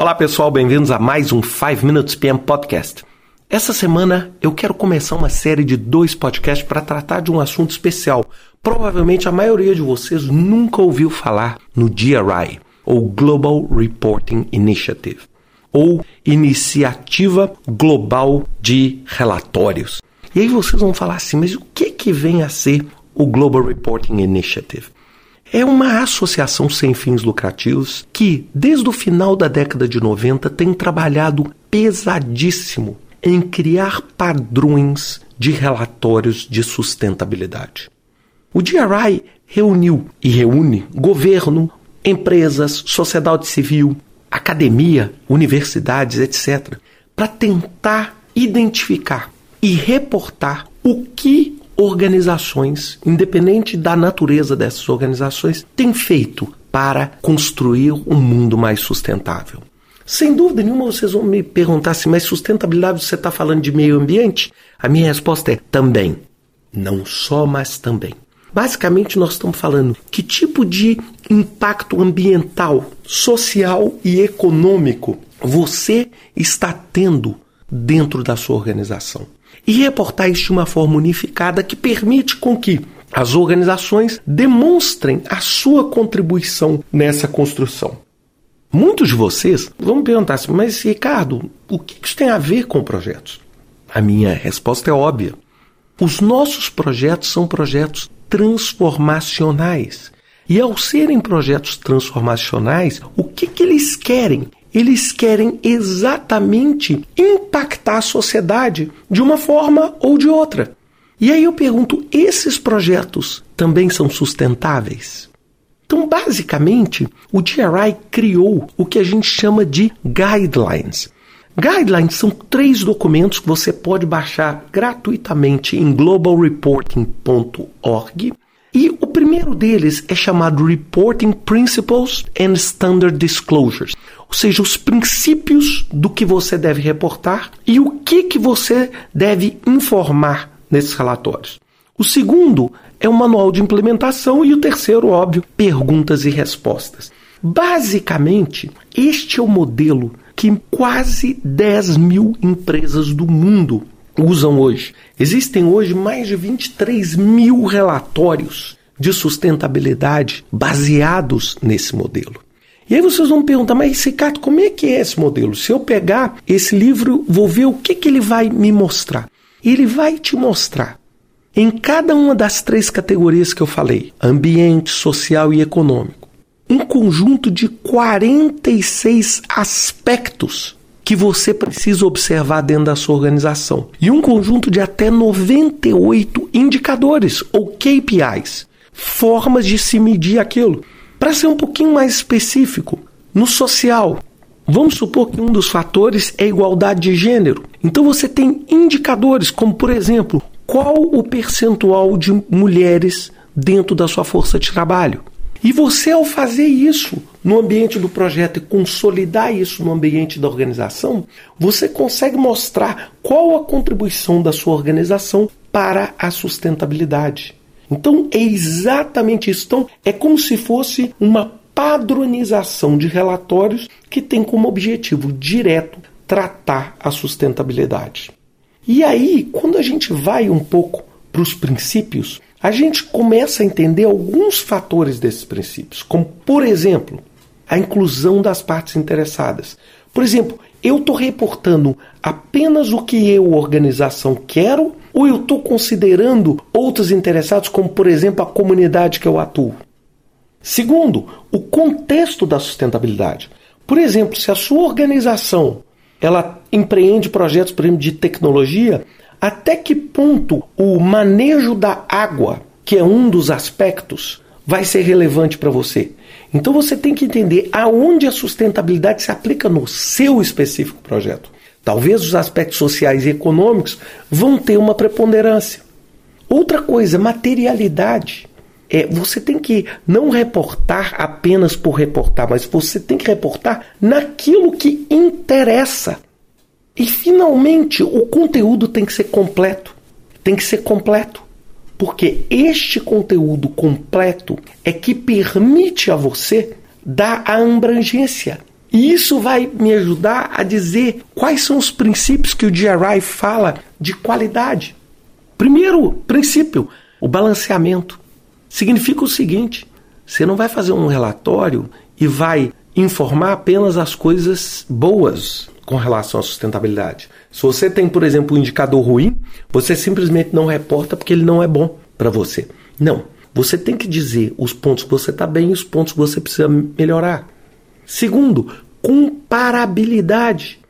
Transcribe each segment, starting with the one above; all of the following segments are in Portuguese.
Olá pessoal, bem-vindos a mais um 5 Minutes PM Podcast. Essa semana eu quero começar uma série de dois podcasts para tratar de um assunto especial. Provavelmente a maioria de vocês nunca ouviu falar no GRI, ou Global Reporting Initiative, ou Iniciativa Global de Relatórios. E aí vocês vão falar assim, mas o que que vem a ser o Global Reporting Initiative? É uma associação sem fins lucrativos que, desde o final da década de 90, tem trabalhado pesadíssimo em criar padrões de relatórios de sustentabilidade. O GRI reuniu e reúne governo, empresas, sociedade civil, academia, universidades, etc., para tentar identificar e reportar o que organizações, independente da natureza dessas organizações, têm feito para construir um mundo mais sustentável. Sem dúvida nenhuma, vocês vão me perguntar assim, mas sustentabilidade você está falando de meio ambiente? A minha resposta é também. Não só, mas também. Basicamente, nós estamos falando que tipo de impacto ambiental, social e econômico você está tendo dentro da sua organização e reportar isso de uma forma unificada que permite com que as organizações demonstrem a sua contribuição nessa construção. Muitos de vocês vão me perguntar assim, mas Ricardo, o que isso tem a ver com projetos? A minha resposta é óbvia. Os nossos projetos são projetos transformacionais. E ao serem projetos transformacionais, o que, que eles querem? Eles querem exatamente impactar a sociedade de uma forma ou de outra. E aí eu pergunto: esses projetos também são sustentáveis? Então, basicamente, o GRI criou o que a gente chama de guidelines. Guidelines são três documentos que você pode baixar gratuitamente em globalreporting.org. O primeiro deles é chamado Reporting Principles and Standard Disclosures ou seja, os princípios do que você deve reportar e o que, que você deve informar nesses relatórios. O segundo é o manual de implementação e o terceiro, óbvio, perguntas e respostas. Basicamente, este é o modelo que quase 10 mil empresas do mundo usam hoje. Existem hoje mais de 23 mil relatórios de sustentabilidade baseados nesse modelo. E aí vocês vão perguntar, mas Ricardo, como é que é esse modelo? Se eu pegar esse livro, vou ver o que, que ele vai me mostrar. Ele vai te mostrar em cada uma das três categorias que eu falei: ambiente, social e econômico um conjunto de 46 aspectos que você precisa observar dentro da sua organização e um conjunto de até 98 indicadores ou KPIs, formas de se medir aquilo. Para ser um pouquinho mais específico, no social, vamos supor que um dos fatores é igualdade de gênero. Então você tem indicadores, como por exemplo, qual o percentual de mulheres dentro da sua força de trabalho. E você, ao fazer isso no ambiente do projeto e consolidar isso no ambiente da organização, você consegue mostrar qual a contribuição da sua organização para a sustentabilidade. Então é exatamente isso. Então é como se fosse uma padronização de relatórios que tem como objetivo direto tratar a sustentabilidade. E aí, quando a gente vai um pouco para os princípios, a gente começa a entender alguns fatores desses princípios, como, por exemplo, a inclusão das partes interessadas. Por exemplo, eu estou reportando apenas o que eu, organização, quero ou eu estou considerando outros interessados, como por exemplo a comunidade que eu atuo? Segundo, o contexto da sustentabilidade. Por exemplo, se a sua organização ela empreende projetos, por exemplo, de tecnologia, até que ponto o manejo da água, que é um dos aspectos, vai ser relevante para você? Então você tem que entender aonde a sustentabilidade se aplica no seu específico projeto. Talvez os aspectos sociais e econômicos vão ter uma preponderância. Outra coisa, materialidade. É, você tem que não reportar apenas por reportar, mas você tem que reportar naquilo que interessa. E finalmente, o conteúdo tem que ser completo. Tem que ser completo. Porque este conteúdo completo é que permite a você dar a abrangência E isso vai me ajudar a dizer quais são os princípios que o GRI fala de qualidade. Primeiro princípio, o balanceamento. Significa o seguinte: você não vai fazer um relatório e vai informar apenas as coisas boas com relação à sustentabilidade. Se você tem, por exemplo, um indicador ruim, você simplesmente não reporta porque ele não é bom para você. Não. Você tem que dizer os pontos que você está bem e os pontos que você precisa melhorar. Segundo, comparabilidade.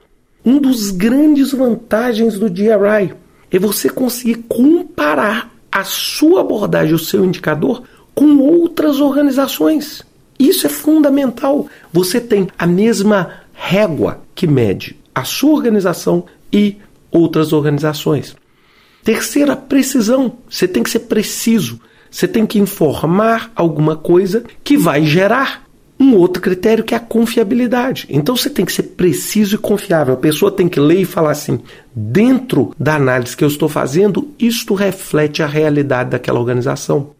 Um dos grandes vantagens do GRI é você conseguir comparar a sua abordagem, o seu indicador, com outras organizações. Isso é fundamental. Você tem a mesma régua que mede a sua organização e outras organizações. Terceira, precisão. Você tem que ser preciso. Você tem que informar alguma coisa que vai gerar um outro critério que é a confiabilidade. Então você tem que ser preciso e confiável. A pessoa tem que ler e falar assim: dentro da análise que eu estou fazendo, isto reflete a realidade daquela organização.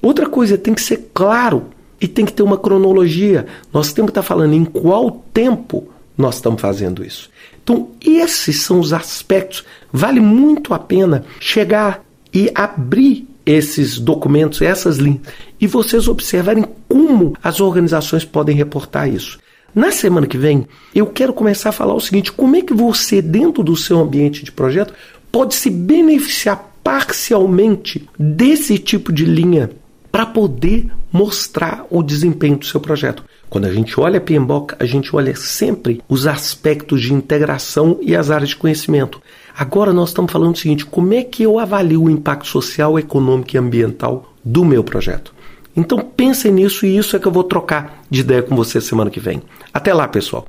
Outra coisa, tem que ser claro e tem que ter uma cronologia. Nós temos que estar falando em qual tempo nós estamos fazendo isso. Então, esses são os aspectos. Vale muito a pena chegar e abrir esses documentos, essas linhas, e vocês observarem como as organizações podem reportar isso. Na semana que vem, eu quero começar a falar o seguinte: como é que você, dentro do seu ambiente de projeto, pode se beneficiar parcialmente desse tipo de linha para poder mostrar o desempenho do seu projeto. Quando a gente olha a PMBOK, a gente olha sempre os aspectos de integração e as áreas de conhecimento. Agora nós estamos falando o seguinte: como é que eu avalio o impacto social, econômico e ambiental do meu projeto? Então pensem nisso e isso é que eu vou trocar de ideia com você semana que vem. Até lá, pessoal.